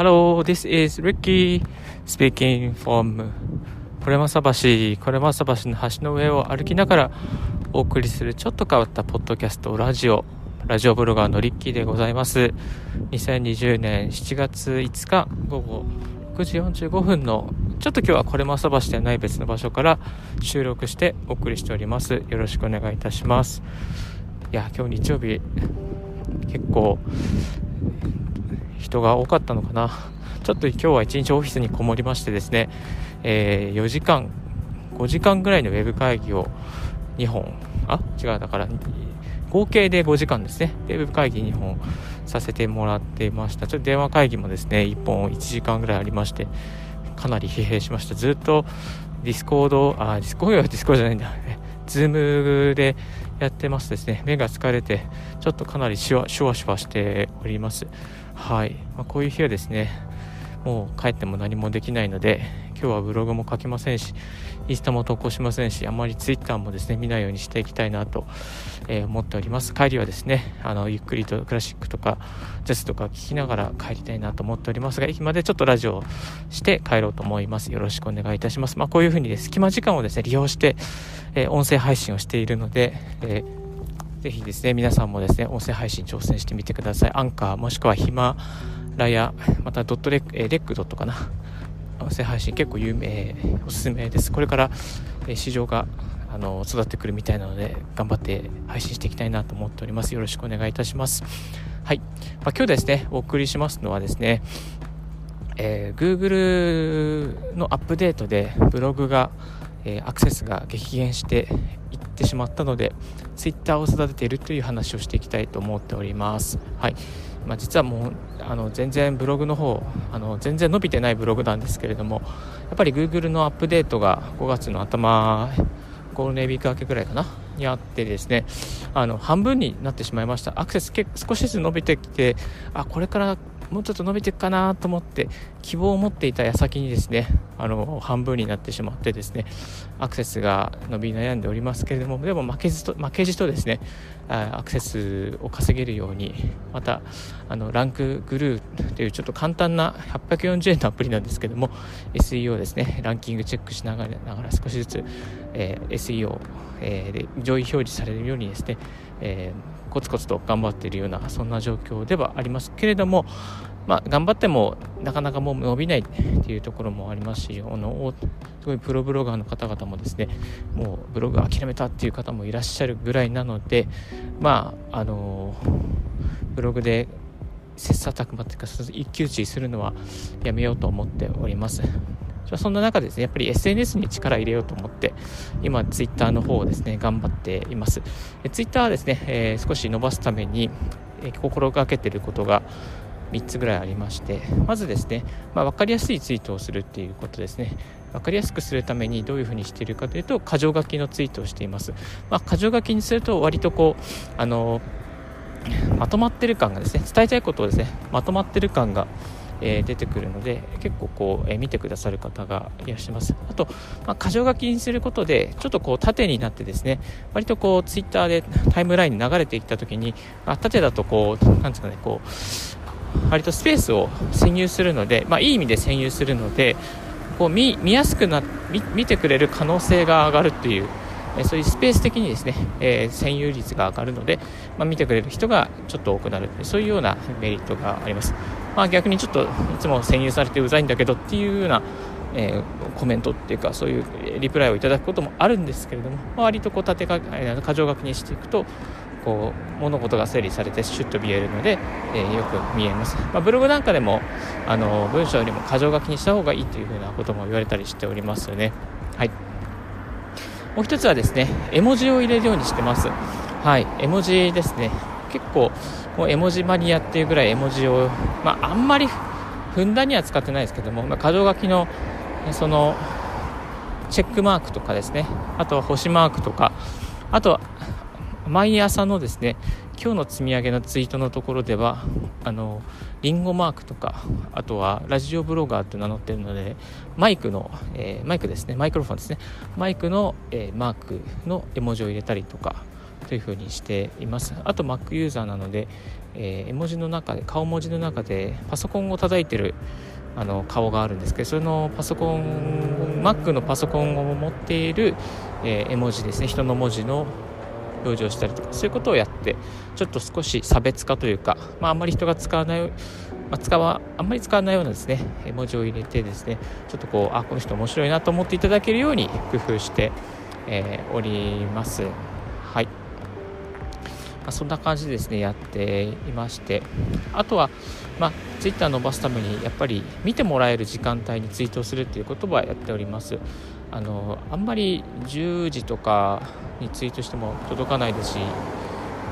Hello, this is Ricky speaking from これまさ橋、これまさ橋の橋の上を歩きながらお送りするちょっと変わったポッドキャストラジオ、ラジオブロガーのリッキーでございます。2020年7月5日午後6時45分のちょっと今日はこれまさ橋ではない別の場所から収録してお送りしております。よろしくお願いいたします。いや、今日日曜日結構人が多かったのかな。ちょっと今日は一日オフィスにこもりましてですね、えー、4時間、5時間ぐらいのウェブ会議を2本、あ、違う、だから、合計で5時間ですね、ウェブ会議2本させてもらっていました。ちょっと電話会議もですね、1本1時間ぐらいありまして、かなり疲弊しました。ずっとディスコード、あ、ディスコードはディスコードじゃないんだね。ズームでやってますですね。目が疲れて、ちょっとかなりシュワシュワシュワしております。はい。まあ、こういう日はですね、もう帰っても何もできないので、今日はブログも書きませんし、インスタも投稿しませんし、あまりツイッターもですね、見ないようにしていきたいなと、えー、思っております。帰りはですね、あの、ゆっくりとクラシックとか、ジャズとか聞きながら帰りたいなと思っておりますが、駅までちょっとラジオして帰ろうと思います。よろしくお願いいたします。まあ、こういうふうにね、隙間時間をですね、利用して、えー、音声配信をしているので、えー、ぜひですね、皆さんもですね、音声配信挑戦してみてください。アンカー、もしくはヒマラヤ、またドットレック、えー、レックドットかな。音声配信結構有名、おすすめです。これから、市場があの育ってくるみたいなので、頑張って配信していきたいなと思っております。よろしくお願いいたします。はい。まあ、今日ですね、お送りしますのはですね、えー、Google のアップデートでブログが、えー、アクセスが激減していってしまったので Twitter を育てているという話をしていきたいと思っております。はいまあ、実はもうあの全然ブログの方あの全然伸びてないブログなんですけれどもやっぱり Google のアップデートが5月の頭ゴールデンウィーク明けぐらいかなにあってですねあの半分になってしまいました。アクセス少しずつ伸びてきてあこれからもうちょっと伸びていくかなと思って希望を持っていた矢先にですねあの半分になってしまってですねアクセスが伸び悩んでおりますけれどもでも負けじと負けじとですねアクセスを稼げるようにまたあのランクグルーというちょっと簡単な840円のアプリなんですけども SEO ですねランキングチェックしながらながら少しずつ、えー、SEO、えー、で上位表示されるようにですね、えーコツコツと頑張っているようなそんな状況ではありますけれども、まあ、頑張ってもなかなかもう伸びないっていうところもありますしあのすごいプロブロガーの方々もですねもうブログ諦めたっていう方もいらっしゃるぐらいなのでまああのブログで切磋琢磨というか一騎打ちするのはやめようと思っております。そんな中ですね、やっぱり SNS に力入れようと思って、今、ツイッターの方をですね、頑張っています。ツイッターはですね、えー、少し伸ばすために、えー、心がけていることが3つぐらいありまして、まずですね、まあ、分かりやすいツイートをするっていうことですね。分かりやすくするためにどういうふうにしているかというと、箇条書きのツイートをしています。まあ、箇条書きにすると、割とこう、あのまとまってる感がですね、伝えたいことをですね、まとまってる感がえー、出てくるので結構こう、えー、見てくださる方がいらっしゃいます。あと、まあ、箇条書きにすることでちょっとこう縦になってですね割とこうツイッターでタイムラインに流れていった時にあ縦だとこうなんですかねこう割とスペースを占有するので、まあ、いい意味で占有するのでこう見やすくな見てくれる可能性が上がるっていうえそういうスペース的にですね、えー、占有率が上がるので、まあ、見てくれる人がちょっと多くなるそういうようなメリットがあります、まあ、逆にちょっといつも占有されてうざいんだけどっていうような、えー、コメントっていうかそういうリプライをいただくこともあるんですけれども、まあ、割とこう縦か箇条書きにしていくとこう物事が整理されてシュッと見えるので、えー、よく見えます、まあ、ブログなんかでもあの文章よりも箇条書きにした方がいいというふうなことも言われたりしておりますよねはいもう一つはですね、絵文字を入れるようにしてます。はい、絵文字ですね。結構、もう絵文字マニアっていうぐらい絵文字を、まあ、あんまりふんだんには使ってないですけども、まあ、箇条書きの、その、チェックマークとかですね、あとは星マークとか、あとは、毎朝のですね、今日の積み上げのツイートのところではあのリンゴマークとかあとはラジオブロガーと名乗ってるのでマイクの、えー、マイクですね。マイクロフォンですね。マイクの、えー、マークの絵文字を入れたりとかというふうにしています。あと Mac ユーザーなので、えー、絵文字の中で顔文字の中でパソコンを叩いてるあの顔があるんですけどそのパソコン Mac のパソコンを持っている、えー、絵文字ですね。人の文字の表示をしたりとかそういうことをやってちょっと少し差別化というか、まあ、あんまり人が使わない、まあ、使わあんまり使わないようなですね絵文字を入れてですねちょっとこうあこの人面白いなと思っていただけるように工夫して、えー、おります。はい、あ、そんな感じでですねやっていまして。あとはまあ、ツイッター伸ばすためにやっぱり見てもらえる時間帯にツイートするっていうことはやっております。あのあんまり10時とかにツイートしても届かないですし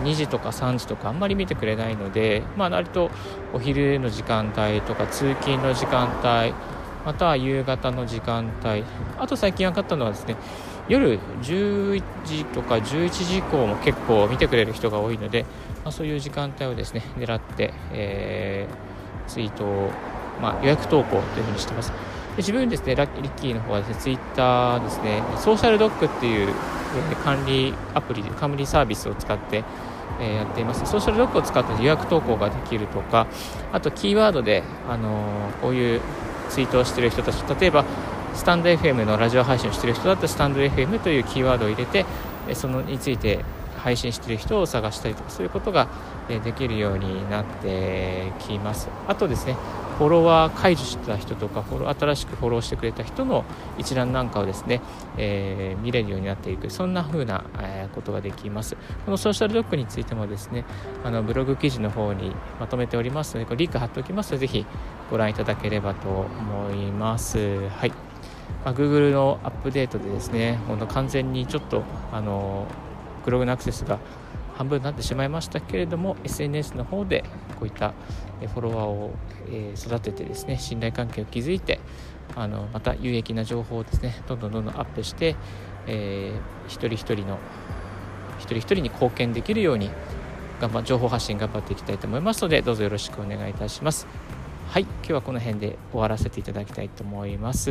2時とか3時とかあんまり見てくれないので、まあ、割とお昼の時間帯とか通勤の時間帯または夕方の時間帯あと最近分かったのはですね夜11時とか11時以降も結構見てくれる人が多いので、まあ、そういう時間帯をですね狙って、えー、ツイートを、まあ、予約投稿というふうにしてます。で自分ですねラッリッキーの方はですねツイッターですねソーシャルドッグっていう、えー、管理アプリ管理サービスを使ってえ、やっています。ソーシャルドッグを使って予約投稿ができるとかあとキーワードで、あのー、こういうツイートをしている人たち例えばスタンド FM のラジオ配信をしている人だったらスタンド FM というキーワードを入れてそのについて配信している人を探したりとかそういうことができるようになってきます。あとですねフォロワー解除した人とかフォロ新しくフォローしてくれた人の一覧なんかをですね、えー、見れるようになっていくそんな風な、えー、ことができます。このソーシャルドックについてもですねあのブログ記事の方にまとめておりますのでこれリンク貼っておきますのでぜひご覧いただければと思います。はい。まあ、Google のアップデートでですね、ほんと完全にちょっと、あのブログのアクセスが半分になってしまいましたけれども SNS の方でこういったフォロワーを育ててですね信頼関係を築いてあのまた有益な情報をですねどんどんどんどんアップして、えー、一人一人の一人一人に貢献できるように頑張情報発信頑張っていきたいと思いますのでどうぞよろしくお願いいたします。はい今日はこの辺で終わらせていただきたいと思います。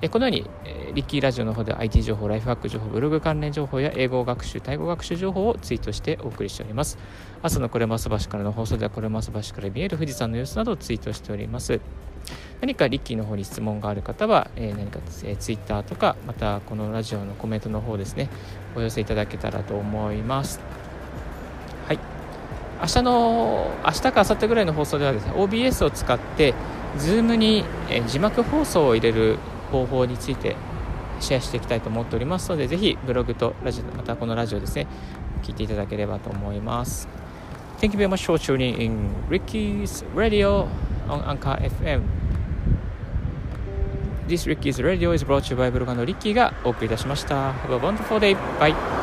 えこのように、えリッキーラジオの方で IT 情報ライフハック情報ブログ関連情報や英語学習タイ語学習情報をツイートしてお送りしております。朝のこれます橋からの放送ではこれます橋から見える富士山の様子などをツイートしております。何かリッキーの方に質問がある方は、えー、何か、えー、ツイッターとかまたこのラジオのコメントの方ですねお寄せいただけたらと思います。明日の明日か明後日ぐらいの放送ではですね OBS を使って Zoom に字幕放送を入れる方法についてシェアしていきたいと思っておりますのでぜひブログとラジオまたこのラジオですね聞いていただければと思います Thank you very much for tuning in Ricky's Radio on Anchor FM This Ricky's Radio is brought to you by ブロガーのリッキーがお送りいたしました Have a wonderful day! Bye!